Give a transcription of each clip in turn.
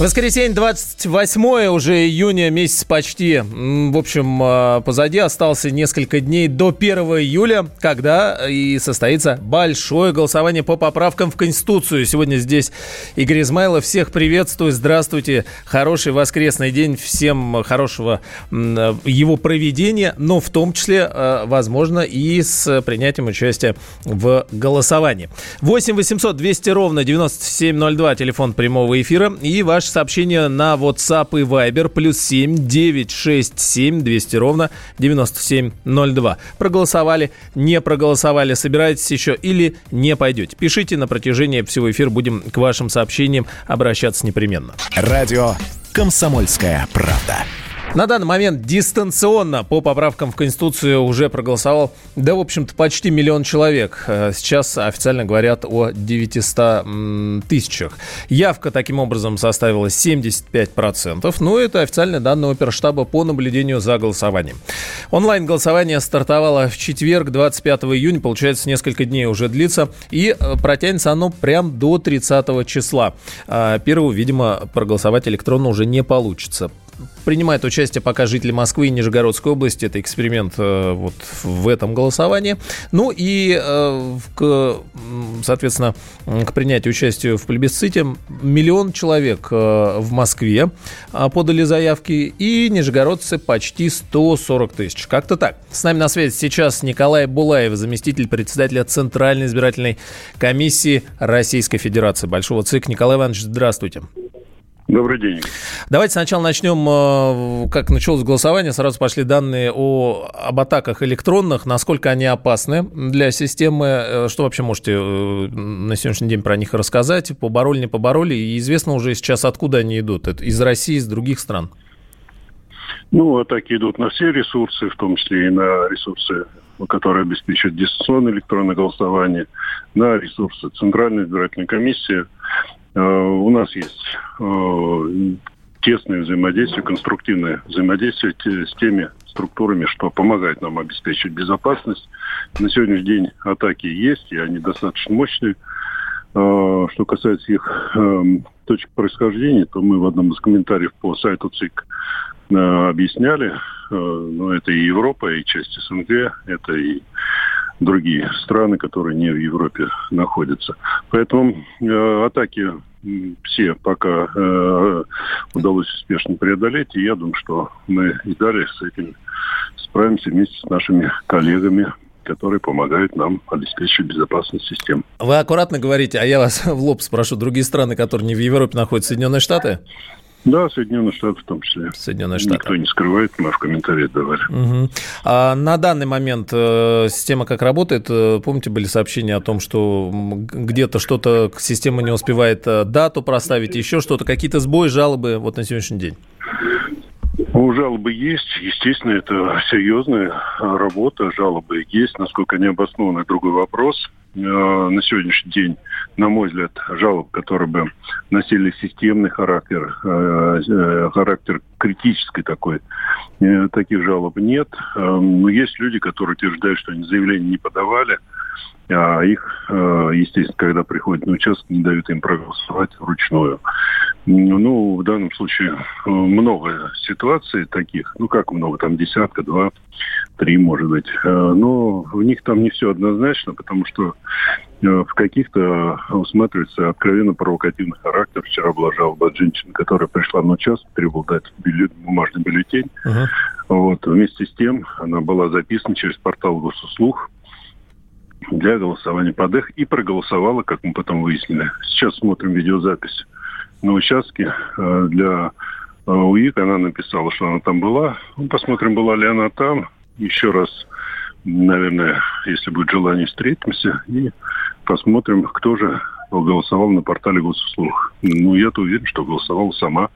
Воскресенье, 28 уже июня, месяц почти, в общем, а, позади. Остался несколько дней до 1 июля, когда и состоится большое голосование по поправкам в Конституцию. Сегодня здесь Игорь Измайлов. Всех приветствую, здравствуйте. Хороший воскресный день, всем хорошего его проведения, но в том числе, а, возможно, и с принятием участия в голосовании. 8 800 200 ровно 9702, телефон прямого эфира, и ваш сообщения на WhatsApp и Viber плюс 7 967 200 ровно 9702. Проголосовали, не проголосовали, собираетесь еще или не пойдете. Пишите на протяжении всего эфира, будем к вашим сообщениям обращаться непременно. Радио «Комсомольская правда». На данный момент дистанционно по поправкам в Конституцию уже проголосовал, да, в общем-то, почти миллион человек. Э, сейчас официально говорят о 900 тысячах. Явка таким образом составила 75%. Ну, это официальные данные оперштаба по наблюдению за голосованием. Онлайн-голосование стартовало в четверг, 25 июня. Получается, несколько дней уже длится. И э, протянется оно прям до 30 числа. А первого, видимо, проголосовать электронно уже не получится принимает участие пока жители Москвы и Нижегородской области. Это эксперимент э, вот в этом голосовании. Ну и, э, к, соответственно, к принятию участия в плебисците миллион человек э, в Москве подали заявки и нижегородцы почти 140 тысяч. Как-то так. С нами на связи сейчас Николай Булаев, заместитель председателя Центральной избирательной комиссии Российской Федерации Большого ЦИК. Николай Иванович, здравствуйте. Добрый день. Давайте сначала начнем, э, как началось голосование, сразу пошли данные о, об атаках электронных, насколько они опасны для системы, э, что вообще можете э, на сегодняшний день про них рассказать, побороли, не побороли, и известно уже сейчас, откуда они идут, это из России, из других стран? Ну, атаки идут на все ресурсы, в том числе и на ресурсы, которые обеспечивают дистанционное электронное голосование, на ресурсы Центральной избирательной комиссии – у нас есть э, тесное взаимодействие, конструктивное взаимодействие с теми структурами, что помогает нам обеспечить безопасность. На сегодняшний день атаки есть, и они достаточно мощные. Э, что касается их точек происхождения, то мы в одном из комментариев по сайту ЦИК объясняли, но это и Европа, и часть СНГ, это и другие страны, которые не в Европе находятся. Поэтому э, атаки все пока э, удалось успешно преодолеть, и я думаю, что мы и далее с этим справимся вместе с нашими коллегами которые помогают нам обеспечить безопасность систем. Вы аккуратно говорите, а я вас в лоб спрошу, другие страны, которые не в Европе находятся, Соединенные Штаты? Да, Соединенные Штаты в том числе. Соединенные Штаты. Никто не скрывает, мы в комментариях давали. Угу. А на данный момент э, система как работает? Э, помните, были сообщения о том, что где-то что-то система не успевает э, дату проставить, еще что-то, какие-то сбои, жалобы вот на сегодняшний день? Ну, жалобы есть. Естественно, это серьезная работа. Жалобы есть. Насколько они обоснованы, другой вопрос. Э, на сегодняшний день, на мой взгляд, жалоб, которые бы носили системный характер, э, э, характер критический такой, таких жалоб нет. Но есть люди, которые утверждают, что они заявления не подавали, а их, естественно, когда приходят на участок, не дают им проголосовать вручную. Ну, в данном случае много ситуаций таких, ну как много, там десятка, два, три, может быть. Но в них там не все однозначно, потому что в каких-то усматривается откровенно провокативный характер. Вчера была жалоба от женщины, которая пришла на участок, требовала дать бюллет, бумажный бюллетень. Uh-huh. Вот. Вместе с тем она была записана через портал госуслуг для голосования под их и проголосовала, как мы потом выяснили. Сейчас смотрим видеозапись на участке э, для э, УИК. Она написала, что она там была. Ну, посмотрим, была ли она там. Еще раз наверное, если будет желание, встретимся и посмотрим, кто же голосовал на портале госуслуг. Ну, я-то уверен, что голосовала сама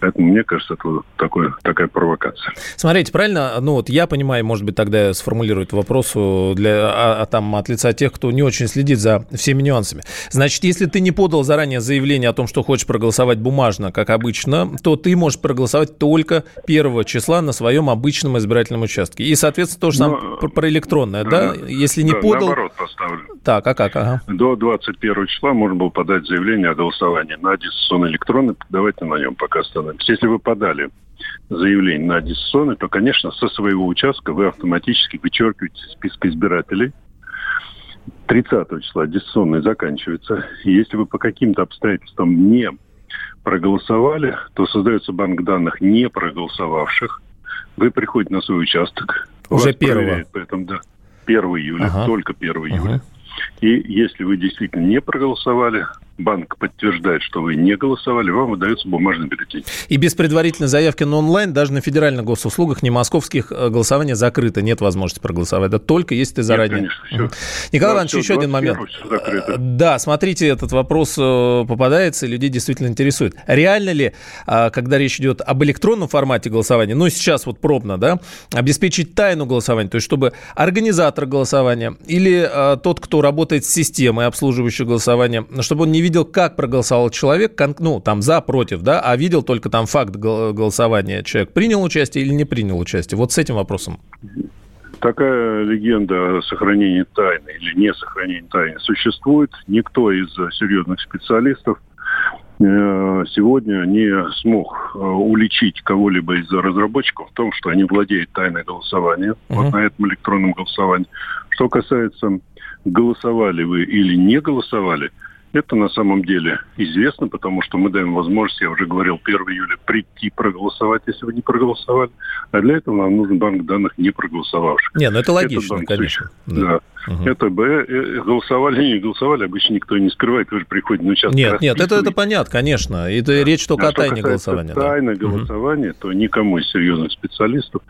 Поэтому мне кажется, это такое, такая провокация. Смотрите, правильно, ну вот я понимаю, может быть, тогда сформулировать вопрос для, а, а там от лица тех, кто не очень следит за всеми нюансами. Значит, если ты не подал заранее заявление о том, что хочешь проголосовать бумажно, как обычно, то ты можешь проголосовать только первого числа на своем обычном избирательном участке. И, соответственно, то же самое Но, про, про электронное, да? Если не да, подал... наоборот поставлю. Так, а как? Ага. До 21 числа можно было подать заявление о голосовании на дистанционный электронный. Давайте на нем пока остановимся. Если вы подали заявление на дистанционный, то, конечно, со своего участка вы автоматически вычеркиваете список избирателей. 30 числа дистанционный заканчивается. И если вы по каким-то обстоятельствам не проголосовали, то создается банк данных не проголосовавших. Вы приходите на свой участок. Уже первого. Поэтому, да, 1 июля, ага. только 1 июля. Ага. И если вы действительно не проголосовали, банк подтверждает, что вы не голосовали, вам выдается бумажный бюллетень. И без предварительной заявки на онлайн даже на федеральных госуслугах, не московских, э, голосование закрыто. Нет возможности проголосовать. Это только если ты заранее. Нет, конечно, все. Николай да, Иванович, еще один момент. Э, да, смотрите, этот вопрос э, попадается, и людей действительно интересует. Реально ли, когда речь идет об электронном формате голосования, ну, сейчас вот пробно, да, обеспечить тайну голосования, то есть чтобы организатор голосования или тот, кто работает с системой, обслуживающей голосование, чтобы он не видел, как проголосовал человек, ну, там, за, против, да, а видел только там факт голосования. Человек принял участие или не принял участие. Вот с этим вопросом. Такая легенда о сохранении тайны или не сохранении тайны существует. Никто из серьезных специалистов э, сегодня не смог э, уличить кого-либо из разработчиков в том, что они владеют тайной голосования, uh-huh. вот на этом электронном голосовании. Что касается голосовали вы или не голосовали – это на самом деле известно, потому что мы даем возможность, я уже говорил, 1 июля прийти проголосовать, если вы не проголосовали. А для этого нам нужен банк данных не проголосовавших. Не, ну это логично, банк, конечно. Да. да. Угу. Это бы э, голосовали или не голосовали, обычно никто не скрывает, вы же приходите на участок. Нет, нет, это, это понятно, конечно. Это да. речь только а о тайне голосования. Тайна да. голосования, угу. то никому из серьезных специалистов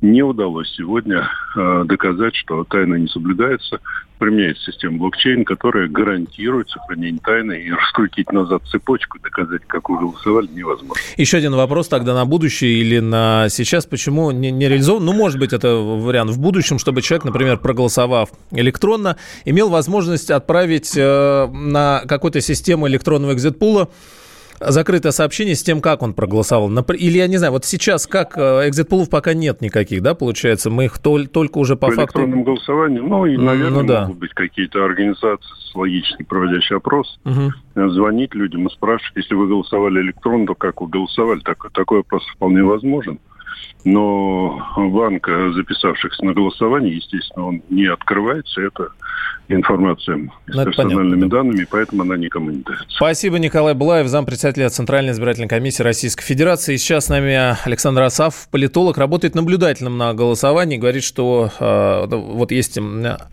не удалось сегодня э, доказать, что тайна не соблюдается. Применяется система блокчейн, которая гарантирует сохранение тайны и раскрутить назад цепочку, доказать, как вы голосовали, невозможно. Еще один вопрос тогда на будущее или на сейчас. Почему не, не реализован? Ну, может быть, это вариант в будущем, чтобы человек, например, проголосовав электронно, имел возможность отправить э, на какую-то систему электронного экзитпула закрытое сообщение с тем, как он проголосовал. Или, я не знаю, вот сейчас как э, экзит-пулов пока нет никаких, да, получается? Мы их тол- только уже по, по факту... электронному голосованию, ну, и, наверное, ну, да. могут быть какие-то организации с логически проводящий опрос. Угу. Звонить людям и спрашивать, если вы голосовали электронно, то как вы голосовали? Так, такой опрос вполне возможен но банк записавшихся на голосование, естественно, он не открывается. Это информация ну, с персональными понятно, данными, поэтому она никому не дается. Спасибо, Николай Булаев, зампредседателя Центральной избирательной комиссии Российской Федерации. Сейчас с нами Александр Асав, политолог, работает наблюдателем на голосовании, говорит, что э, вот есть...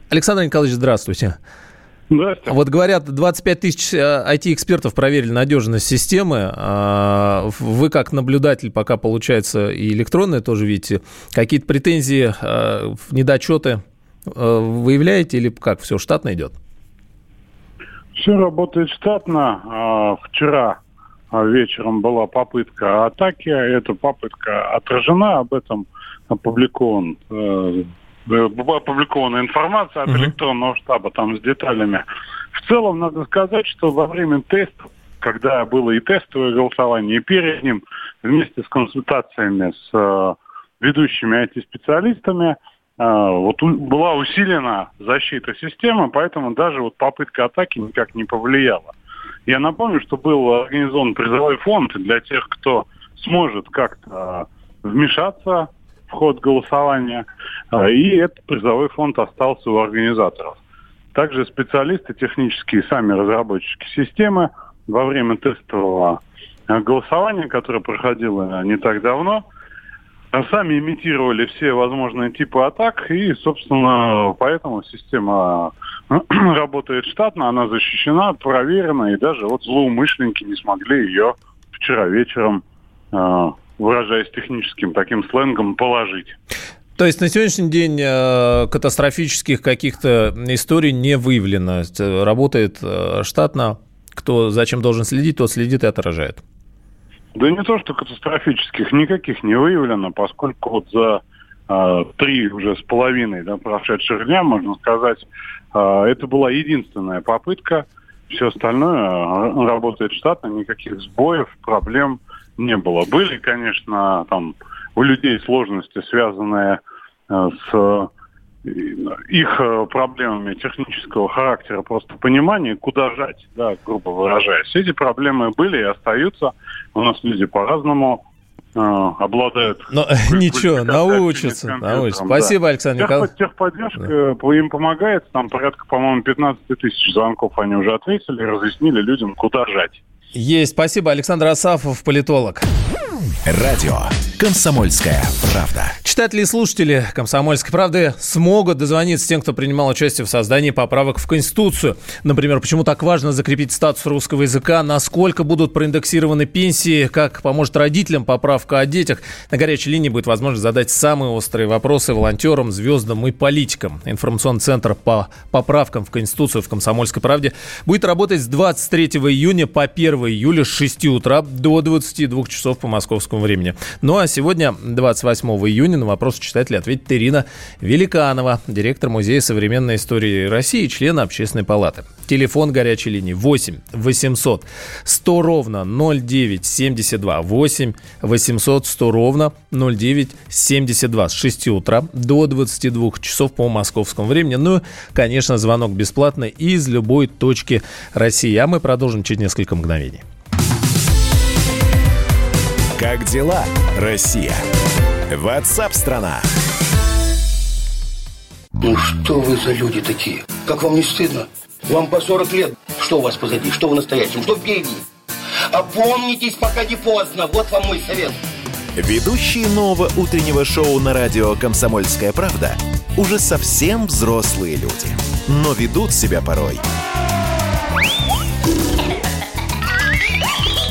Александр Николаевич, здравствуйте. Здравствуйте. Вот говорят, 25 тысяч IT-экспертов э, проверили надежность системы. А, вы как наблюдатель пока, получается, и электронные тоже видите. Какие-то претензии, э, недочеты э, выявляете или как? Все штатно идет? Все работает штатно. А, вчера вечером была попытка атаки. Эта попытка отражена. Об этом опубликован была опубликована информация от электронного штаба там с деталями. В целом, надо сказать, что во время теста, когда было и тестовое голосование, и перед ним, вместе с консультациями с э, ведущими IT-специалистами, э, вот была усилена защита системы, поэтому даже вот попытка атаки никак не повлияла. Я напомню, что был организован призовой фонд для тех, кто сможет как-то вмешаться ход голосования. А, и этот призовой фонд остался у организаторов. Также специалисты технические, сами разработчики системы во время тестового а, голосования, которое проходило не так давно, сами имитировали все возможные типы атак, и, собственно, поэтому система работает штатно, она защищена, проверена, и даже вот злоумышленники не смогли ее вчера вечером выражаясь техническим таким сленгом, положить. То есть на сегодняшний день э, катастрофических каких-то историй не выявлено. Работает э, штатно. Кто зачем должен следить, тот следит и отражает. Да не то, что катастрофических, никаких не выявлено, поскольку вот за э, три уже с половиной да, прошедших дня, можно сказать, э, это была единственная попытка. Все остальное э, работает штатно, никаких сбоев, проблем не было. Были, конечно, там у людей сложности, связанные э, с их э, проблемами технического характера, просто понимание, куда жать, да, грубо выражаясь. Эти проблемы были и остаются. У нас люди по-разному э, обладают... Но ничего, научатся, научатся. Спасибо, да. Александр Николаевич. Техподдержка да. им помогает. Там порядка, по-моему, 15 тысяч звонков они уже ответили, разъяснили людям, куда жать. Есть. Спасибо. Александр Асафов, политолог. Радио «Комсомольская правда». Читатели и слушатели «Комсомольской правды» смогут дозвониться тем, кто принимал участие в создании поправок в Конституцию. Например, почему так важно закрепить статус русского языка, насколько будут проиндексированы пенсии, как поможет родителям поправка о детях. На горячей линии будет возможность задать самые острые вопросы волонтерам, звездам и политикам. Информационный центр по поправкам в Конституцию в «Комсомольской правде» будет работать с 23 июня по 1 июля с 6 утра до 22 часов по московскому времени. Ну а сегодня, 28 июня, на вопрос читателя ответит Ирина Великанова, директор Музея современной истории России, член Общественной палаты. Телефон горячей линии 8 800 100 ровно 0972 8 800 100 ровно 0972 с 6 утра до 22 часов по московскому времени. Ну, конечно, звонок бесплатный из любой точки России. А мы продолжим через несколько мгновений. Как дела, Россия? Ватсап-страна! Ну что вы за люди такие? Как вам не стыдно? Вам по 40 лет. Что у вас позади? Что в настоящем? Что впереди? Опомнитесь, пока не поздно. Вот вам мой совет. Ведущие нового утреннего шоу на радио «Комсомольская правда» уже совсем взрослые люди, но ведут себя порой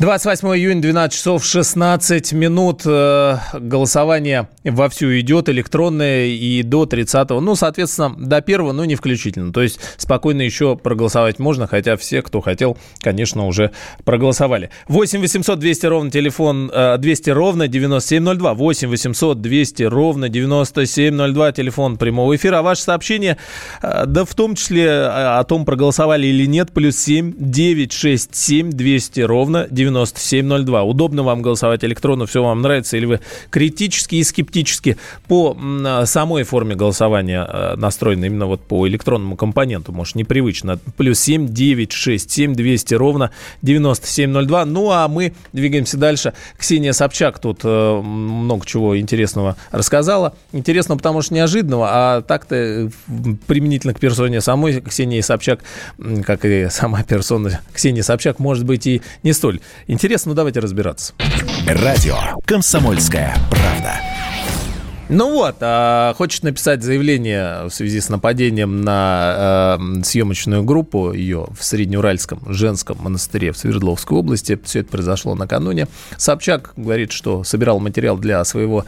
28 июня, 12 часов 16 минут. Э, голосование вовсю идет электронное и до 30 ну, соответственно, до 1 ну, не включительно. То есть спокойно еще проголосовать можно, хотя все, кто хотел, конечно, уже проголосовали. 8 800 200 ровно телефон, 200 э, ровно 9702. 8 800 200 ровно 9702 телефон прямого эфира. А ваше сообщение, э, да в том числе о том, проголосовали или нет, плюс 7 967 200 ровно 9702. 9702. Удобно вам голосовать электронно, все вам нравится, или вы критически и скептически по самой форме голосования э, настроены, именно вот по электронному компоненту, может, непривычно. Плюс 7 9 6 7 200 ровно 9702. Ну, а мы двигаемся дальше. Ксения Собчак тут э, много чего интересного рассказала. Интересно, потому что неожиданного, а так-то э, применительно к персоне самой Ксении Собчак, как и сама персона Ксения Собчак, может быть и не столь Интересно, ну давайте разбираться. Радио «Комсомольская правда». Ну вот, а хочешь написать заявление в связи с нападением на э, съемочную группу ее в Среднеуральском женском монастыре в Свердловской области. Все это произошло накануне. Собчак говорит, что собирал материал для своего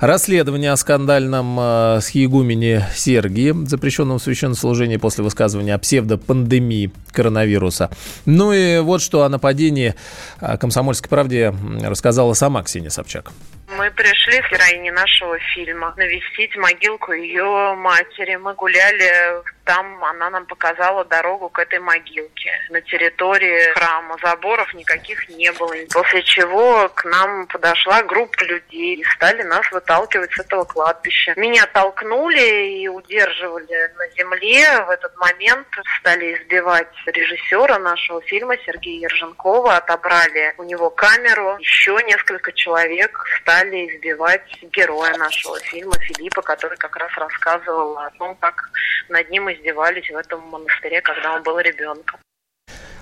расследования о скандальном э, схиегумене Сергии, запрещенном в священнослужении после высказывания о псевдопандемии коронавируса. Ну и вот что о нападении э, «Комсомольской правде» рассказала сама Ксения Собчак. Мы пришли с героиней нашего фильма навестить могилку ее матери. Мы гуляли там она нам показала дорогу к этой могилке. На территории храма заборов никаких не было. После чего к нам подошла группа людей и стали нас выталкивать с этого кладбища. Меня толкнули и удерживали на земле. В этот момент стали избивать режиссера нашего фильма Сергея Ерженкова. Отобрали у него камеру. Еще несколько человек стали избивать героя нашего фильма Филиппа, который как раз рассказывал о том, как над ним издевались в этом монастыре, когда он был ребенком.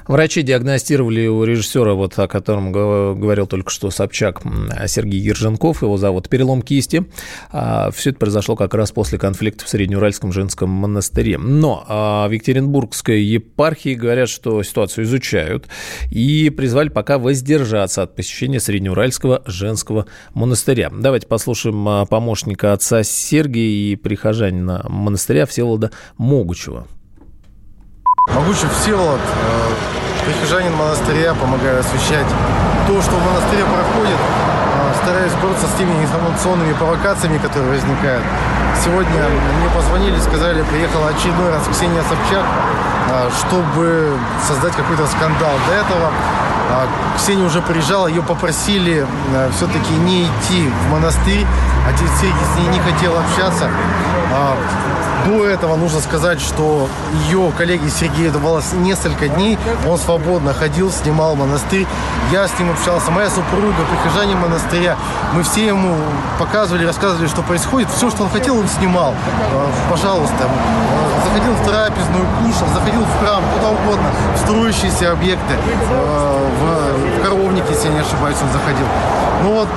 Врачи диагностировали у режиссера, вот о котором говорил только что Собчак, Сергей Ерженков, его зовут, перелом кисти. А, Все это произошло как раз после конфликта в Среднеуральском женском монастыре. Но а, в Екатеринбургской епархии говорят, что ситуацию изучают и призвали пока воздержаться от посещения Среднеуральского женского монастыря. Давайте послушаем а, помощника отца Сергия и прихожанина монастыря Всеволода Могучева. Могучев Всеволод, э, прихожанин монастыря, помогаю освещать то, что в монастыре проходит, э, стараюсь бороться с теми информационными провокациями, которые возникают. Сегодня мне позвонили, сказали, приехала очередной раз Ксения Собчак, э, чтобы создать какой-то скандал. До этого Ксения уже приезжала, ее попросили все-таки не идти в монастырь, отец Сергий с ней не хотел общаться. До этого нужно сказать, что ее коллеге Сергею давалось несколько дней. Он свободно ходил, снимал монастырь. Я с ним общался. Моя супруга, прихожане монастыря. Мы все ему показывали, рассказывали, что происходит. Все, что он хотел, он снимал. Э, пожалуйста. Заходил в трапезную, кушал, заходил в храм, куда угодно. В строящиеся объекты. Э, в коровнике, если я не ошибаюсь, он заходил. Но вот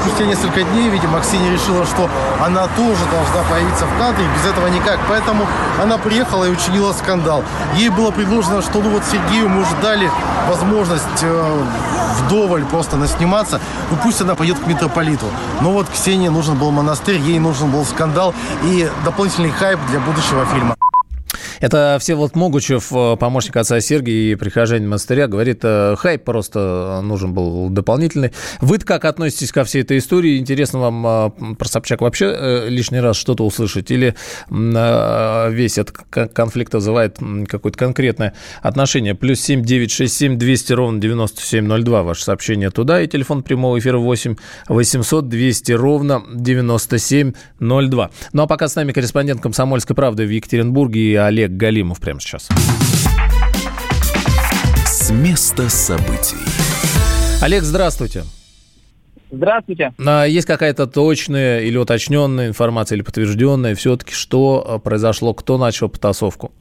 спустя несколько дней, видимо, Ксения решила, что она тоже должна появиться в кадре. Без этого никак. Поэтому она приехала и учинила скандал. Ей было предложено, что ну вот Сергею мы уже дали возможность э, вдоволь просто насниматься. Ну пусть она пойдет к митрополиту. Но вот Ксении нужен был монастырь, ей нужен был скандал и дополнительный хайп для будущего фильма. Это Всеволод Могучев, э, помощник отца Сергия и прихожанин монастыря, говорит, э, хайп просто нужен был дополнительный. вы как относитесь ко всей этой истории? Интересно вам э, про Собчак вообще лишний раз что-то услышать? Или весь этот конфликт вызывает какое-то конкретное отношение? Плюс семь девять шесть семь двести ровно девяносто семь ноль два. Ваше сообщение туда. И телефон прямого эфира восемь восемьсот двести ровно девяносто семь ноль два. Ну а пока с нами корреспондент «Комсомольской правды» в Екатеринбурге Олег Олег Галимов прямо сейчас. С места событий. Олег, здравствуйте. Здравствуйте. А есть какая-то точная или уточненная информация, или подтвержденная все-таки, что а, произошло, кто начал потасовку?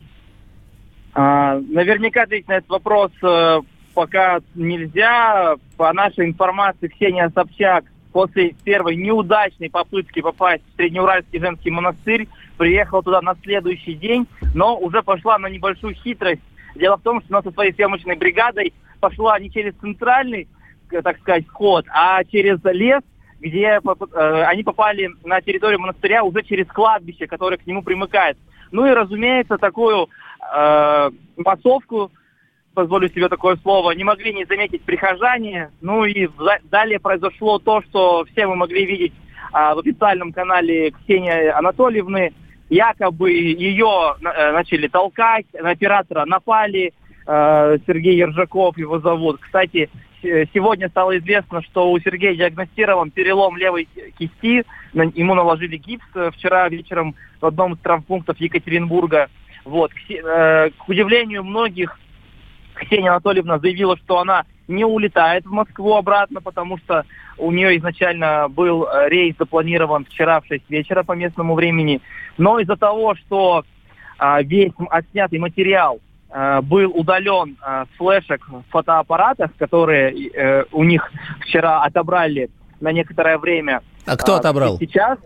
А, наверняка ответить на этот вопрос э, пока нельзя. По нашей информации, Ксения Собчак после первой неудачной попытки попасть в Среднеуральский женский монастырь приехала туда на следующий день, но уже пошла на небольшую хитрость. Дело в том, что она со своей съемочной бригадой пошла не через центральный, так сказать, вход, а через лес, где э, они попали на территорию монастыря уже через кладбище, которое к нему примыкает. Ну и, разумеется, такую э, массовку, позволю себе такое слово, не могли не заметить прихожане. Ну и далее произошло то, что все мы могли видеть э, в официальном канале Ксении Анатольевны, якобы ее э, начали толкать, на оператора напали, э, Сергей Ержаков его зовут. Кстати, сегодня стало известно, что у Сергея диагностирован перелом левой кисти, ему наложили гипс э, вчера вечером в одном из травмпунктов Екатеринбурга. Вот. К удивлению многих, Ксения Анатольевна заявила, что она не улетает в Москву обратно, потому что у нее изначально был рейс запланирован вчера в 6 вечера по местному времени. Но из-за того, что а, весь отснятый материал а, был удален а, с флешек в фотоаппаратах, которые э, у них вчера отобрали на некоторое время. А кто отобрал? Сейчас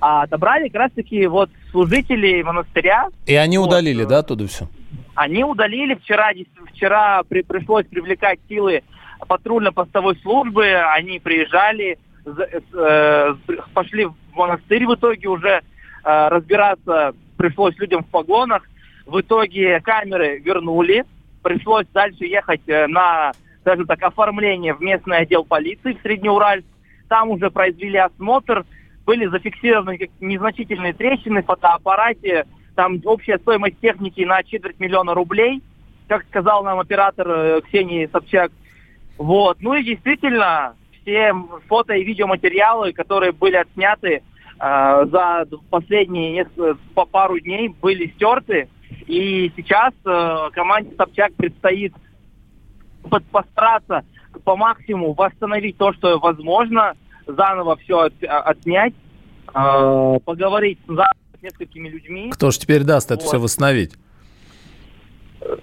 а отобрали как раз-таки вот служители монастыря. И они вот, удалили, да, оттуда все? Они удалили вчера, вчера при, пришлось привлекать силы патрульно-постовой службы, они приезжали, э, пошли в монастырь в итоге уже Э, разбираться пришлось людям в погонах. В итоге камеры вернули. Пришлось дальше ехать э, на, скажем так, оформление в местный отдел полиции в Среднеуральск. Там уже произвели осмотр. Были зафиксированы незначительные трещины в фотоаппарате. Там общая стоимость техники на четверть миллиона рублей, как сказал нам оператор э, Ксении Собчак. Вот. Ну и действительно, все фото и видеоматериалы, которые были отсняты, Э, за последние по пару дней были стерты. И сейчас э, команде Собчак предстоит постараться по максимуму восстановить то, что возможно, заново все от, отснять, э, поговорить с несколькими людьми. Кто же теперь даст это вот. все восстановить?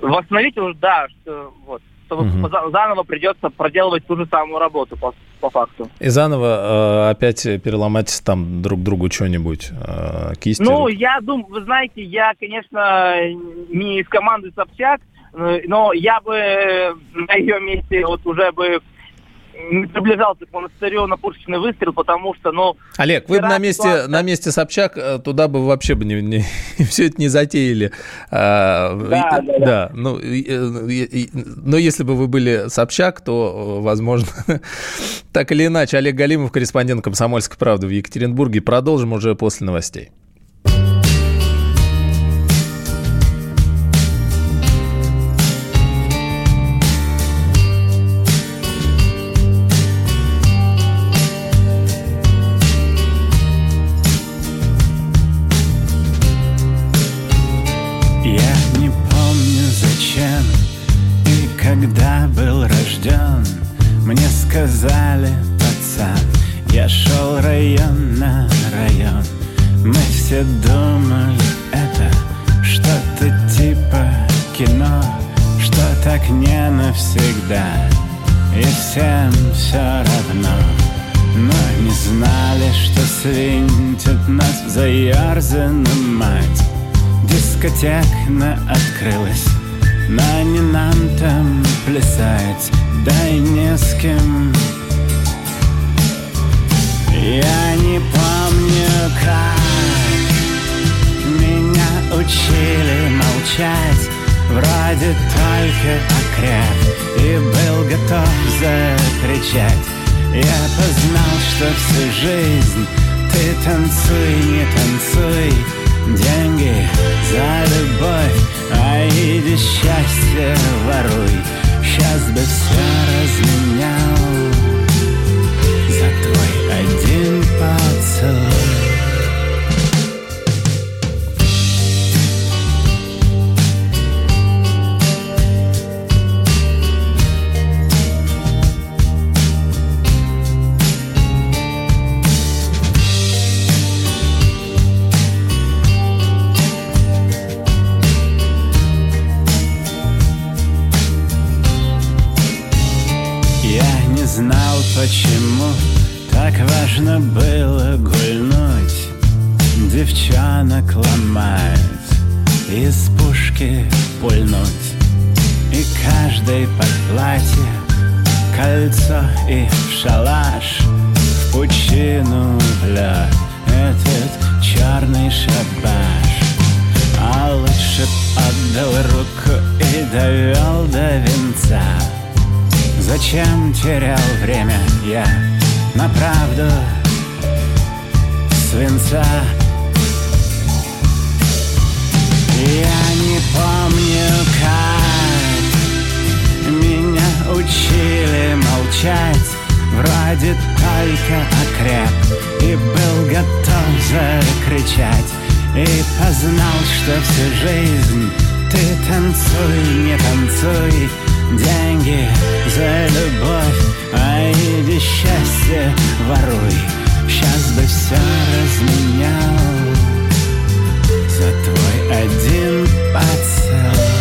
восстановить уже, да, что, вот, что угу. заново придется проделывать ту же самую работу по, по факту. И заново э, опять переломать там друг другу что-нибудь, э, кисти? Ну, я думаю, вы знаете, я, конечно, не из команды Собчак, но я бы на ее месте вот уже бы приближался к монастырю на пушечный выстрел, потому что, ну... Олег, вы бы на месте, ситуация... на месте Собчак э, туда бы вообще бы не, не, все это не затеяли. Да, и, да, да. да ну, и, и, но если бы вы были Собчак, то, возможно, так или иначе. Олег Галимов, корреспондент «Комсомольской правды» в Екатеринбурге. Продолжим уже после новостей. Сказали, пацан Я шел район на район. Мы все думали, это что-то типа кино Что так не навсегда. И всем все равно Но не знали, что свинтит нас в заерзанную мать Дискотекна открылась но не нам там плясать да и не с кем. Я не помню, как Меня учили молчать. Вроде только окреп И был готов закричать. Я познал, что всю жизнь Ты танцуй, не танцуй Деньги за любовь А иди счастье воруй. Сейчас бы все разменял За твой один поцелуй почему так важно было гульнуть? Девчонок ломать, из пушки пульнуть. И каждый под платье кольцо и в шалаш В пучину в лед этот черный шабаш А лучше отдал руку и довел до венца Зачем терял время я на правду свинца? Я не помню, как меня учили молчать. Вроде только окреп и был готов закричать. И познал, что всю жизнь ты танцуй, не танцуй деньги за любовь, а иди счастье воруй. Сейчас бы все разменял за твой один поцелуй.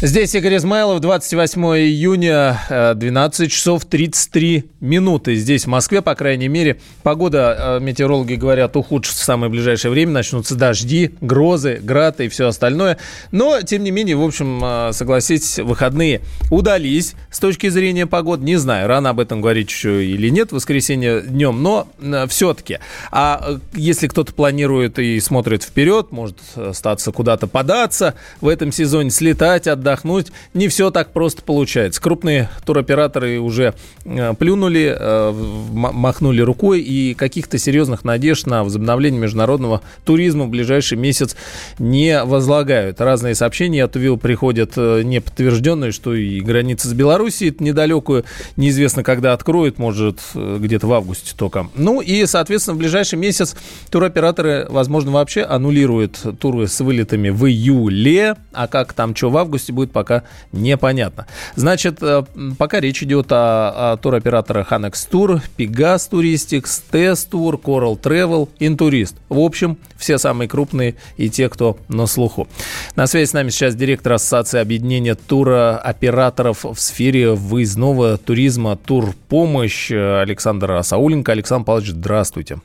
Здесь Игорь Измайлов, 28 июня, 12 э, часов 33 минуты. Здесь, в Москве, по крайней мере. Погода, э, метеорологи говорят, ухудшится в самое ближайшее время. Начнутся дожди, грозы, град и все остальное. Но, тем не менее, в общем, э, согласитесь, выходные удались с точки зрения погоды. Не знаю, рано об этом говорить еще или нет, в воскресенье днем, но все-таки. А если кто-то планирует и смотрит вперед, может остаться куда-то податься в этом сезоне, слетать, отдать, отдохнуть. Не все так просто получается. Крупные туроператоры уже э, плюнули, э, махнули рукой, и каких-то серьезных надежд на возобновление международного туризма в ближайший месяц не возлагают. Разные сообщения от УВИЛ приходят э, неподтвержденные, что и граница с Белоруссией недалекую, неизвестно, когда откроют, может, где-то в августе только. Ну и, соответственно, в ближайший месяц туроператоры, возможно, вообще аннулируют туры с вылетами в июле, а как там что в августе будет, пока непонятно. Значит, э, пока речь идет о, о туроператорах Annex Tour, Pegas Touristics, Test Tour, Coral Travel, Intourist. В общем, все самые крупные и те, кто на слуху. На связи с нами сейчас директор Ассоциации объединения туроператоров в сфере выездного туризма «Турпомощь» Александр Асауленко. Александр Павлович, здравствуйте.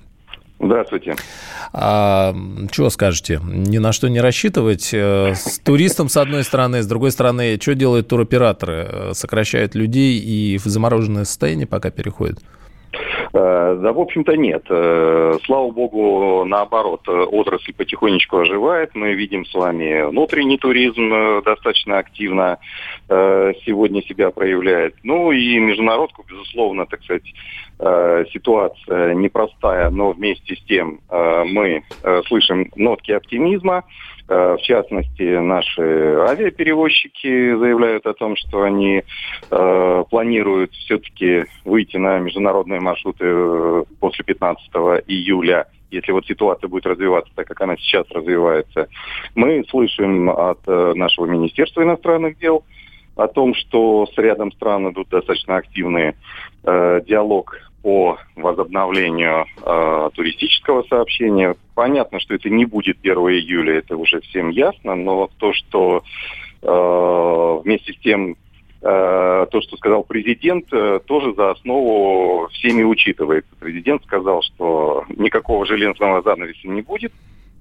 Здравствуйте. А, чего скажете? Ни на что не рассчитывать? Э, с туристом, с одной стороны, с другой стороны, что делают туроператоры? Сокращают людей и в замороженное состояние пока переходят? Э, да, в общем-то, нет. Слава богу, наоборот, отрасль потихонечку оживает. Мы видим с вами внутренний туризм достаточно активно сегодня себя проявляет. Ну и международку, безусловно, так сказать, Э, ситуация непростая, но вместе с тем э, мы э, слышим нотки оптимизма. В частности, наши авиаперевозчики заявляют о том, что они планируют все-таки выйти на международные маршруты после 15 июля если вот ситуация будет развиваться так, как она сейчас развивается. Мы слышим от нашего Министерства иностранных дел о том, что с рядом стран идут достаточно активные э, диалог по возобновлению э, туристического сообщения. Понятно, что это не будет 1 июля, это уже всем ясно, но то, что э, вместе с тем э, то, что сказал президент, э, тоже за основу всеми учитывается. Президент сказал, что никакого железного занавеса не будет,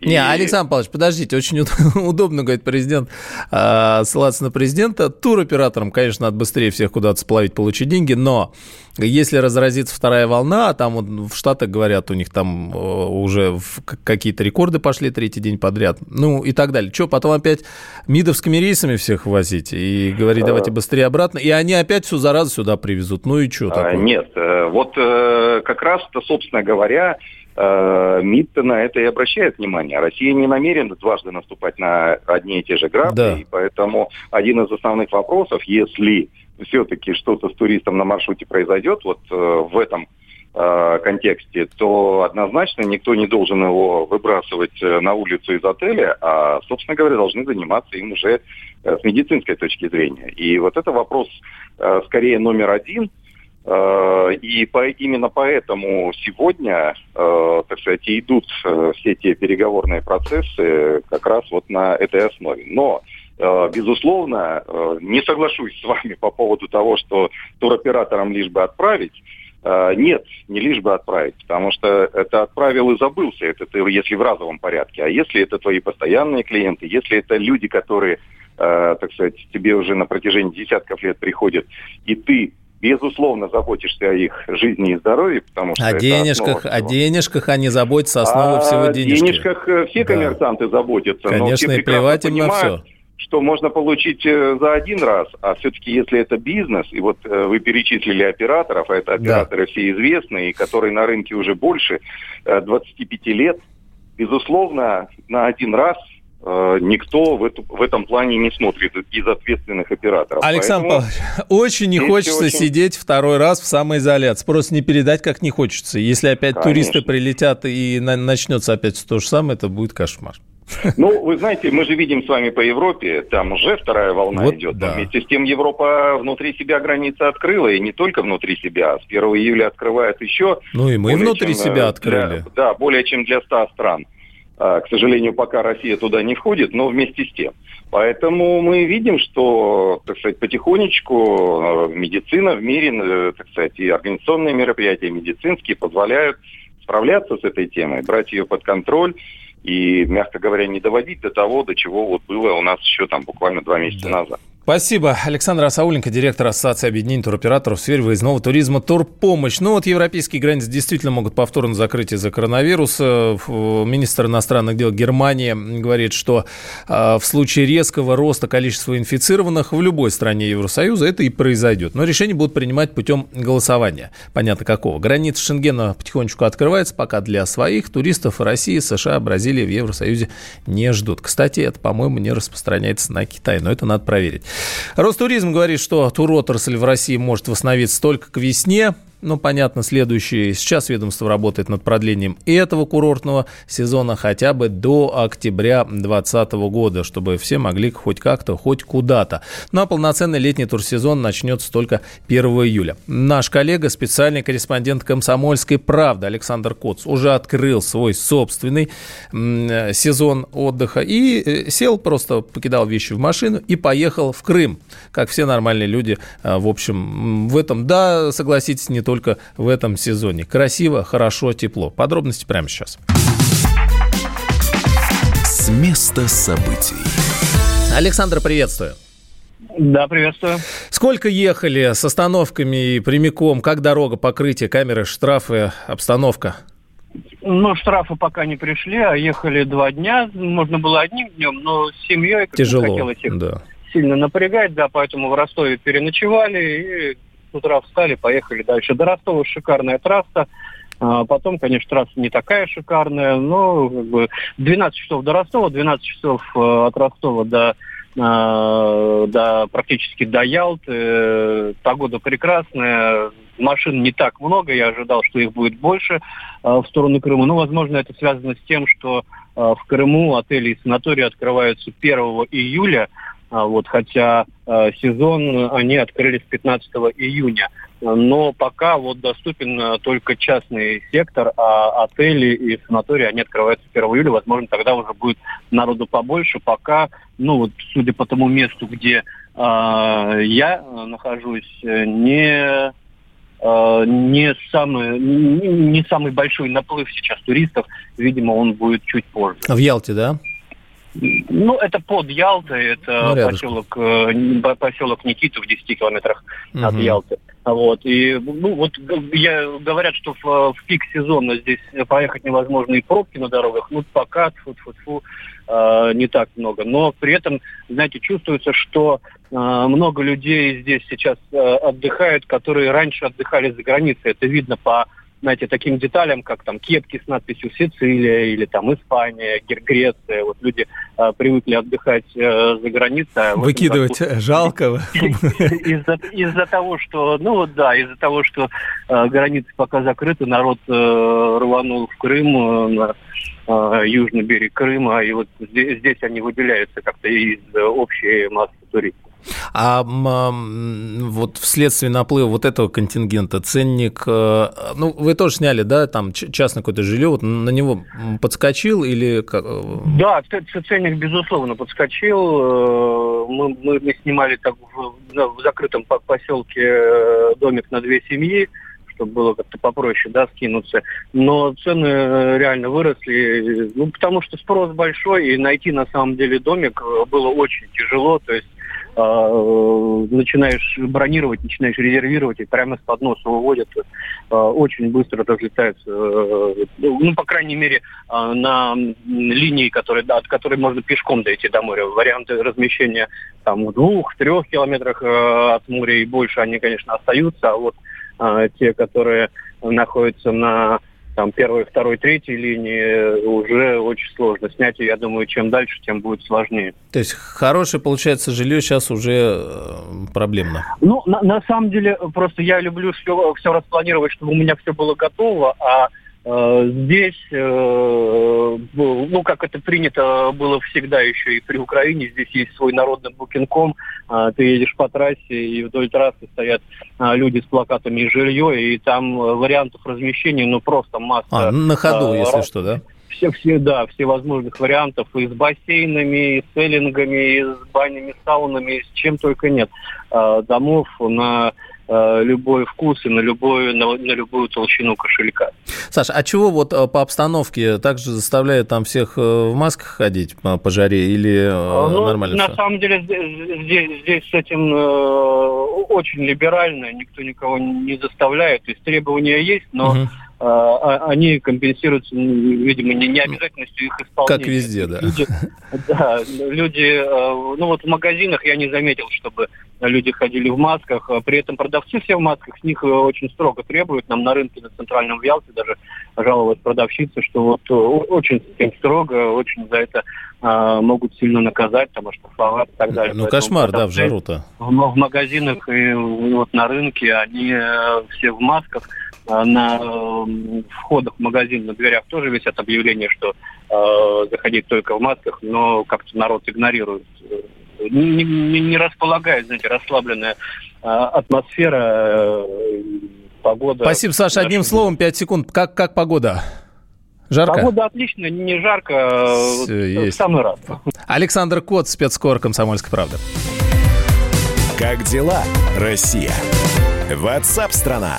не, Александр Павлович, подождите, очень удобно, говорит президент, а, ссылаться на президента. Туроператорам, конечно, надо быстрее всех куда-то сплавить, получить деньги, но если разразится вторая волна, а там вот в Штатах говорят, у них там уже какие-то рекорды пошли третий день подряд, ну и так далее. Что, потом опять мидовскими рейсами всех возить и говорить, давайте а. быстрее обратно, и они опять всю заразу сюда привезут. Ну и что а, такое? Нет, э, вот э, как раз-то, собственно говоря, э, МИД на это и обращает внимание. Россия не намерена дважды наступать на одни и те же грабли, да. и поэтому один из основных вопросов, если все-таки что-то с туристом на маршруте произойдет, вот э, в этом э, контексте, то однозначно никто не должен его выбрасывать э, на улицу из отеля, а, собственно говоря, должны заниматься им уже э, с медицинской точки зрения. И вот это вопрос э, скорее номер один – Э, и по, именно поэтому сегодня, э, так сказать, идут э, все те переговорные процессы как раз вот на этой основе. Но Безусловно, не соглашусь с вами по поводу того, что туроператорам лишь бы отправить. Нет, не лишь бы отправить, потому что это отправил и забылся, это ты, если в разовом порядке. А если это твои постоянные клиенты, если это люди, которые, так сказать, тебе уже на протяжении десятков лет приходят, и ты безусловно, заботишься о их жизни и здоровье, потому что... О денежках, о денежках они заботятся, основа всего денежки. О денежках э, все коммерсанты да. заботятся. Конечно, но все и плевать им на все что можно получить э, за один раз, а все-таки если это бизнес, и вот э, вы перечислили операторов, а это операторы да. все известные, которые на рынке уже больше 25 лет, безусловно, на один раз никто в, эту, в этом плане не смотрит из ответственных операторов. Александр Поэтому Павлович, очень не хочется очень... сидеть второй раз в самоизоляции. Просто не передать, как не хочется. Если опять Конечно. туристы прилетят и на, начнется опять то же самое, это будет кошмар. Ну, вы знаете, мы же видим с вами по Европе, там уже вторая волна вот, идет. Да. Вместе с тем Европа внутри себя границы открыла, и не только внутри себя. С 1 июля открывает еще. Ну и мы внутри чем, себя открыли. Для, да, более чем для 100 стран. А, к сожалению, пока Россия туда не входит, но вместе с тем. Поэтому мы видим, что, так сказать, потихонечку а, медицина в мире, э, так сказать, и организационные мероприятия медицинские позволяют справляться с этой темой, брать ее под контроль и, мягко говоря, не доводить до того, до чего вот было у нас еще там буквально два месяца да. назад. Спасибо. Александр Асауленко, директор Ассоциации объединений туроператоров в сфере выездного туризма «Турпомощь». Ну вот европейские границы действительно могут повторно закрыть из-за коронавируса. Министр иностранных дел Германии говорит, что э, в случае резкого роста количества инфицированных в любой стране Евросоюза это и произойдет. Но решения будут принимать путем голосования. Понятно какого. Границы Шенгена потихонечку открываются, пока для своих туристов России, США, Бразилии в Евросоюзе не ждут. Кстати, это, по-моему, не распространяется на Китай, но это надо проверить. Ростуризм говорит, что туротрасль в России может восстановиться только к весне. Ну, понятно, следующий. Сейчас ведомство работает над продлением этого курортного сезона хотя бы до октября 2020 года, чтобы все могли хоть как-то, хоть куда-то. Ну, а полноценный летний турсезон начнется только 1 июля. Наш коллега, специальный корреспондент «Комсомольской правды» Александр Коц уже открыл свой собственный сезон отдыха и э, сел, просто покидал вещи в машину и поехал в Крым, как все нормальные люди, э, в общем, в этом, да, согласитесь, не только только в этом сезоне. Красиво, хорошо, тепло. Подробности прямо сейчас. С места событий. Александр, приветствую. Да, приветствую. Сколько ехали с остановками и прямиком? Как дорога, покрытие, камеры, штрафы, обстановка? Ну, штрафы пока не пришли, а ехали два дня. Можно было одним днем, но с семьей Тяжело, хотелось их да. сильно напрягать, да, поэтому в Ростове переночевали и с утра встали, поехали дальше. До Ростова шикарная трасса. А потом, конечно, трасса не такая шикарная, но как бы 12 часов до Ростова, 12 часов э, от Ростова до э, до, практически до Ялты. Погода прекрасная, машин не так много, я ожидал, что их будет больше э, в сторону Крыма. Но, возможно, это связано с тем, что в Крыму отели и санатории открываются 1 июля, а вот, хотя э, сезон они открылись 15 июня. Но пока вот доступен э, только частный сектор, а отели и санатории, они открываются 1 июля. Возможно, тогда уже будет народу побольше. Пока, ну вот, судя по тому месту, где э, я нахожусь, не э, не самый, не самый большой наплыв сейчас туристов. Видимо, он будет чуть позже. В Ялте, да? Ну, это под Ялтой, это ну, поселок, э, поселок Никита в 10 километрах угу. от Ялты. Вот. И, ну, вот я, говорят, что в, в пик сезона здесь поехать невозможно и пробки на дорогах. Ну, пока, тьфу -тьфу -тьфу, э, не так много. Но при этом, знаете, чувствуется, что э, много людей здесь сейчас э, отдыхают, которые раньше отдыхали за границей. Это видно по знаете, таким деталям, как там кепки с надписью Сицилия или там Испания, Греция. Вот люди э, привыкли отдыхать э, за границей. А Выкидывать году... жалко. Из-за из того, что, ну вот да, из-за того, что э, границы пока закрыты, народ э, рванул в Крым, э, на э, южный берег Крыма, и вот здесь, здесь они выделяются как-то из общей массы туристов. А вот вследствие наплыва вот этого контингента ценник, э, ну, вы тоже сняли, да, там частное какое-то жилье, вот на него подскочил или... Э? Да, ценник, безусловно, подскочил. Э, мы, мы, снимали так в, в закрытом поселке домик на две семьи, чтобы было как-то попроще, да, скинуться. Но цены реально выросли, ну, потому что спрос большой, и найти на самом деле домик было очень тяжело, то есть э, начинаешь бронировать, начинаешь резервировать, и прямо с подноса выводят, э, очень быстро разлетаются, э, ну, по крайней мере, э, на линии, которые, от которой можно пешком дойти до моря. Варианты размещения там в двух-трех километрах э, от моря и больше, они, конечно, остаются, а вот э, те, которые находятся на там первой, второй, третьей линии уже очень сложно снять. И я думаю, чем дальше, тем будет сложнее. То есть хорошее, получается, жилье сейчас уже э, проблемно? Ну, на, на самом деле, просто я люблю все, все распланировать, чтобы у меня все было готово, а здесь, э, ну, как это принято было всегда еще и при Украине, здесь есть свой народный букинком. Э, ты едешь по трассе, и вдоль трассы стоят люди с плакатами жилье, и там вариантов размещения, ну, просто масса. А, на ходу, если что, да? Все, все, да, все возможных вариантов и с бассейнами, и с эллингами, и с банями, саунами, и с чем только нет. Домов на э, любой вкус и на, любой, на, на любую толщину кошелька. Саша, а чего вот э, по обстановке также заставляют там всех э, в масках ходить по, по жаре или ну, нормально На все? самом деле здесь, здесь с этим э, очень либерально, никто никого не заставляет, то есть требования есть, но угу они компенсируются, видимо, не, необязательностью их исполнения. Как везде, да. Люди, да, люди, ну вот в магазинах я не заметил, чтобы люди ходили в масках, при этом продавцы все в масках, с них очень строго требуют. Нам на рынке на центральном Вялте даже жаловалась продавщица, что вот очень строго, очень за это могут сильно наказать, там, оштрафовать и так далее. Ну, Поэтому кошмар, да, в жару-то. В, в магазинах и вот на рынке они все в масках. А на входах в магазин, на дверях тоже висят объявления, что э, заходить только в масках, но как-то народ игнорирует. Не, не, не располагает, знаете, расслабленная э, атмосфера, э, погода. Спасибо, Саша. Одним словом, 5 секунд. Как, как погода? Жарко? Погода отличная, не жарко, Все, есть. в самый раз. Александр Кот, спецкор «Комсомольской правды». Как дела, Россия? Ватсап-страна!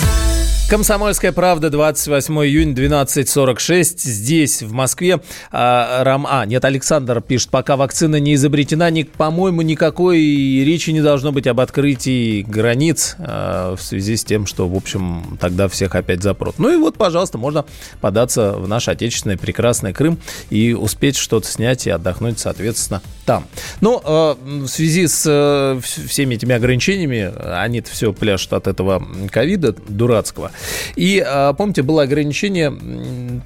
Комсомольская правда, 28 июня, 12.46. Здесь, в Москве, а, Рам... А, нет, Александр пишет, пока вакцина не изобретена, ни, по-моему, никакой речи не должно быть об открытии границ а, в связи с тем, что, в общем, тогда всех опять запрут. Ну и вот, пожалуйста, можно податься в наш отечественный прекрасный Крым и успеть что-то снять и отдохнуть, соответственно, там. Но а, в связи с а, всеми этими ограничениями, они-то все пляшут от этого ковида дурацкого, и, а, помните, было ограничение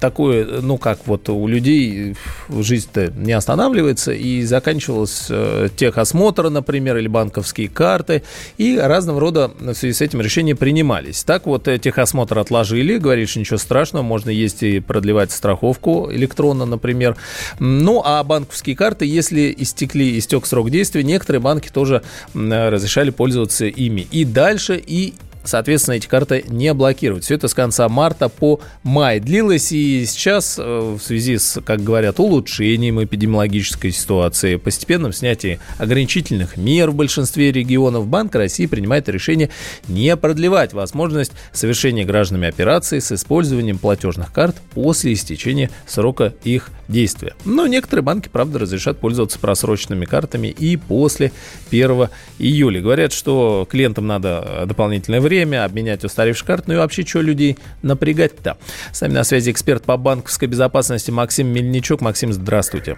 такое, ну, как вот у людей жизнь-то не останавливается, и заканчивалось э, техосмотр, например, или банковские карты, и разного рода в связи с этим решения принимались. Так вот, э, техосмотр отложили, говоришь, ничего страшного, можно есть и продлевать страховку электронно, например. Ну, а банковские карты, если истекли, истек срок действия, некоторые банки тоже разрешали пользоваться ими и дальше, и соответственно, эти карты не блокировать. Все это с конца марта по май длилось, и сейчас э, в связи с, как говорят, улучшением эпидемиологической ситуации, постепенным снятием ограничительных мер в большинстве регионов, Банк России принимает решение не продлевать возможность совершения гражданами операций с использованием платежных карт после истечения срока их действия. Но некоторые банки, правда, разрешат пользоваться просроченными картами и после 1 июля. Говорят, что клиентам надо дополнительное время время, обменять устаревшие карты, ну и вообще, что людей напрягать-то? С нами на связи эксперт по банковской безопасности Максим Мельничук. Максим, здравствуйте.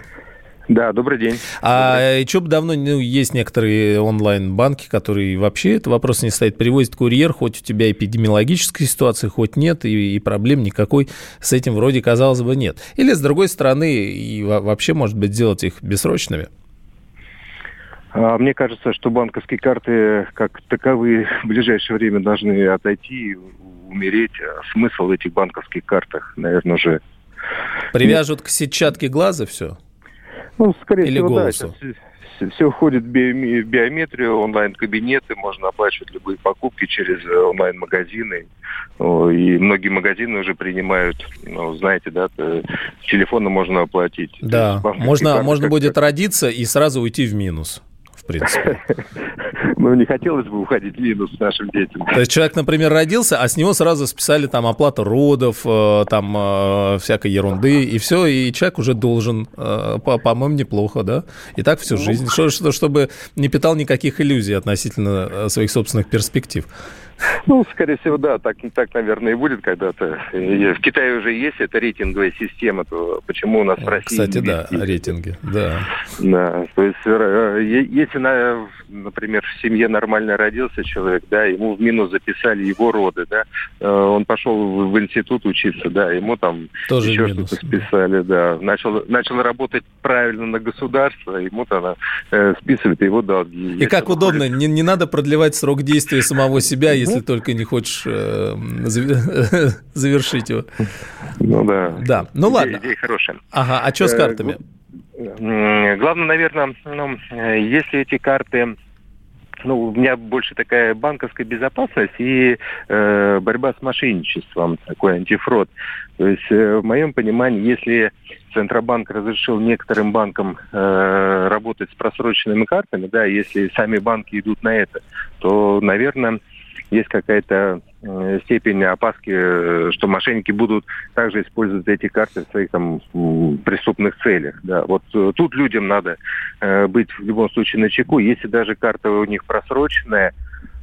Да, добрый день. А добрый. что бы давно ну, есть некоторые онлайн-банки, которые вообще этот вопрос не стоит. Привозит курьер, хоть у тебя эпидемиологическая ситуация, хоть нет, и, и проблем никакой с этим вроде, казалось бы, нет. Или, с другой стороны, и вообще, может быть, сделать их бессрочными? А, мне кажется, что банковские карты как таковые в ближайшее время должны отойти, умереть. А смысл в этих банковских картах, наверное, уже... Привяжут к сетчатке глаза все? Ну, скорее Или всего, голосу? да. Все, все входит в биометрию, онлайн-кабинеты, можно оплачивать любые покупки через э, онлайн-магазины. И многие магазины уже принимают, ну, знаете, да, телефоном можно оплатить. Да, можно, можно будет родиться и сразу уйти в минус принципе. Ну, не хотелось бы уходить в минус нашим детям. То есть человек, например, родился, а с него сразу списали там оплату родов, э, там э, всякой ерунды, и все, и человек уже должен, э, по-моему, неплохо, да? И так всю жизнь, что, что, чтобы не питал никаких иллюзий относительно своих собственных перспектив. Ну, скорее всего, да, так, так наверное, и будет когда-то. В Китае уже есть эта рейтинговая система, то почему у нас в России... Кстати, да, рейтинги, да. Да, то есть, э, если, на, например, в семье нормально родился человек, да, ему в минус записали его роды, да, э, он пошел в институт учиться, да, ему там Тоже еще что-то списали, да, начал, начал работать правильно на государство, ему там э, списывают его долги. И как удобно, не, не надо продлевать срок действия самого себя, если только не хочешь э, завершить его. Ну да. Да, ну ладно. Идея хорошая. Ага, а что с э, картами? Главное, наверное, ну, если эти карты ну, у меня больше такая банковская безопасность и э, борьба с мошенничеством, такой антифрод. То есть, э, в моем понимании, если Центробанк разрешил некоторым банкам э, работать с просроченными картами, да, если сами банки идут на это, то, наверное, есть какая-то э, степень опаски, э, что мошенники будут также использовать эти карты в своих там преступных целях. Да. Вот э, тут людям надо быть в любом случае на чеку. Если даже карта у них просроченная,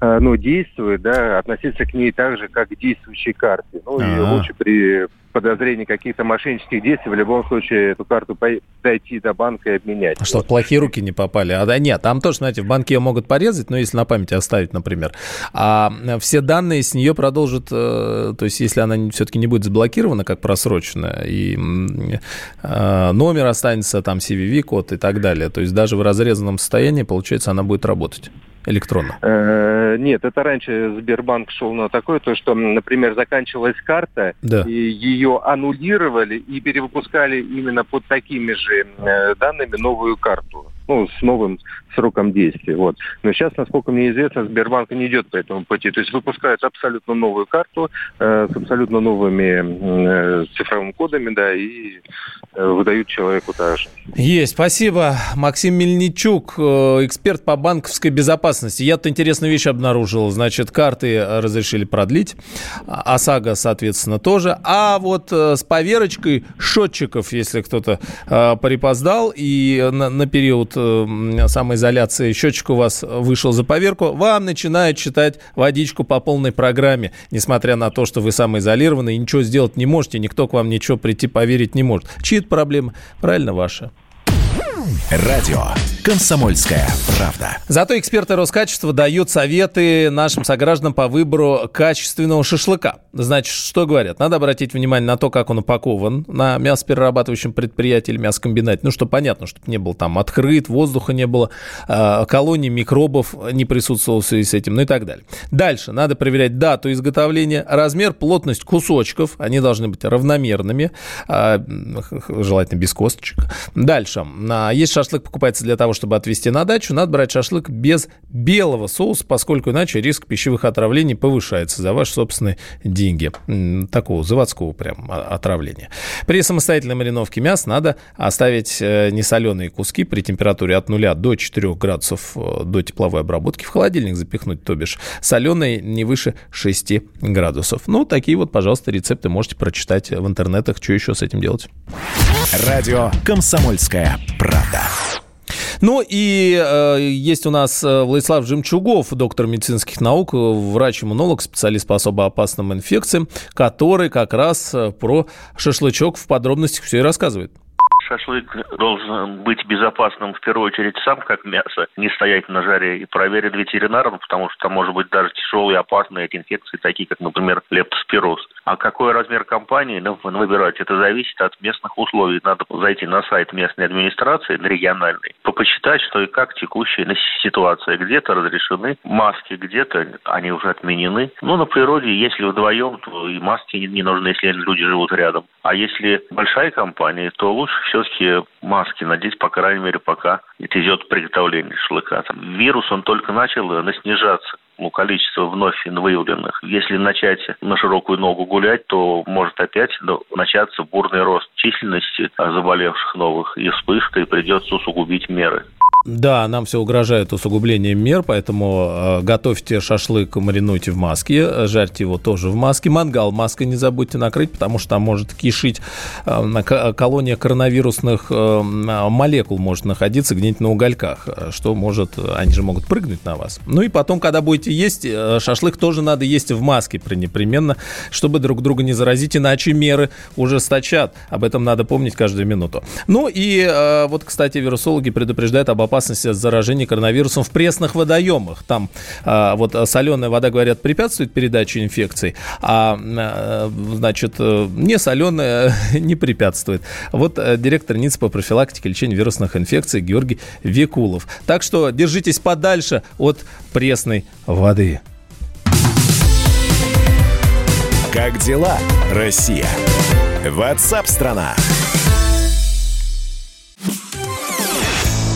ну, действует, да, относиться к ней так же, как к действующей карте. Ну, А-а-а. и лучше при подозрений каких-то мошеннических действий, в любом случае эту карту дойти до банка и обменять. Что, плохие руки не попали? А да нет, там тоже, знаете, в банке ее могут порезать, но если на памяти оставить, например. А все данные с нее продолжат, э, то есть если она все-таки не будет заблокирована, как просроченная, и э, номер останется, там CVV-код и так далее, то есть даже в разрезанном состоянии, получается, она будет работать электронно? Э, нет, это раньше Сбербанк шел на такое, то что, например, заканчивалась карта, да. и ее аннулировали и перевыпускали именно под такими же э, данными новую карту ну, с новым сроком действия. Вот. Но сейчас, насколько мне известно, Сбербанк не идет по этому пути. То есть выпускают абсолютно новую карту э, с абсолютно новыми э, цифровыми кодами, да, и э, выдают человеку также. Есть, спасибо. Максим Мельничук, э, эксперт по банковской безопасности. Я-то интересную вещь обнаружил. Значит, карты разрешили продлить, ОСАГО, соответственно, тоже. А вот э, с поверочкой счетчиков, если кто-то э, припоздал и на, на период э, самоизоляции счетчик у вас вышел за поверку, вам начинают читать водичку по полной программе, несмотря на то, что вы самоизолированы и ничего сделать не можете, никто к вам ничего прийти поверить не может. Чьи это проблемы? Правильно, ваша. Радио «Комсомольская правда». Зато эксперты Роскачества дают советы нашим согражданам по выбору качественного шашлыка. Значит, что говорят? Надо обратить внимание на то, как он упакован на мясоперерабатывающем предприятии или мясокомбинате. Ну, что понятно, чтобы не был там открыт, воздуха не было, а, колоний микробов не присутствовало в связи с этим, ну и так далее. Дальше надо проверять дату изготовления, размер, плотность кусочков. Они должны быть равномерными, а, желательно без косточек. Дальше. Если шашлык покупается для того, чтобы отвезти на дачу, надо брать шашлык без белого соуса, поскольку иначе риск пищевых отравлений повышается за ваши собственные деньги. Такого заводского прям отравления. При самостоятельной мариновке мяса надо оставить э, несоленые куски при температуре от 0 до 4 градусов э, до тепловой обработки. В холодильник запихнуть, то бишь соленые не выше 6 градусов. Ну, такие вот, пожалуйста, рецепты можете прочитать в интернетах. Что еще с этим делать? Радио «Комсомольская правда». Ну и э, есть у нас э, Владислав Жемчугов, доктор медицинских наук, врач-иммунолог, специалист по особо опасным инфекциям, который как раз э, про шашлычок в подробностях все и рассказывает шашлык должен быть безопасным в первую очередь сам как мясо, не стоять на жаре и проверен ветеринаром, потому что там может быть даже тяжелые опасные инфекции, такие как, например, лептоспироз. А какой размер компании ну, выбирать, это зависит от местных условий. Надо зайти на сайт местной администрации, на региональной, почитать, что и как текущая ситуация. Где-то разрешены маски, где-то они уже отменены. Ну, на природе, если вдвоем, то и маски не нужны, если люди живут рядом. А если большая компания, то лучше все-таки маски надеть, по крайней мере, пока идет приготовление шашлыка. Там вирус, он только начал снижаться ну, количество вновь выявленных. Если начать на широкую ногу гулять, то может опять начаться бурный рост численности заболевших новых, и вспышка, и придется усугубить меры. Да, нам все угрожает усугублением мер, поэтому э, готовьте шашлык, маринуйте в маске, жарьте его тоже в маске. Мангал маской не забудьте накрыть, потому что там может кишить э, колония коронавирусных э, молекул может находиться где-нибудь на угольках, что может, они же могут прыгнуть на вас. Ну и потом, когда будете есть, э, шашлык тоже надо есть в маске непременно, чтобы друг друга не заразить, иначе меры ужесточат. Об этом надо помнить каждую минуту. Ну и э, вот, кстати, вирусологи предупреждают об опасности заражения коронавирусом в пресных водоемах. Там э, вот соленая вода, говорят, препятствует передаче инфекций, а э, значит, э, не соленая не препятствует. Вот э, директор НИЦ по профилактике и лечению вирусных инфекций Георгий Викулов. Так что держитесь подальше от пресной воды. Как дела, Россия? Ватсап-страна!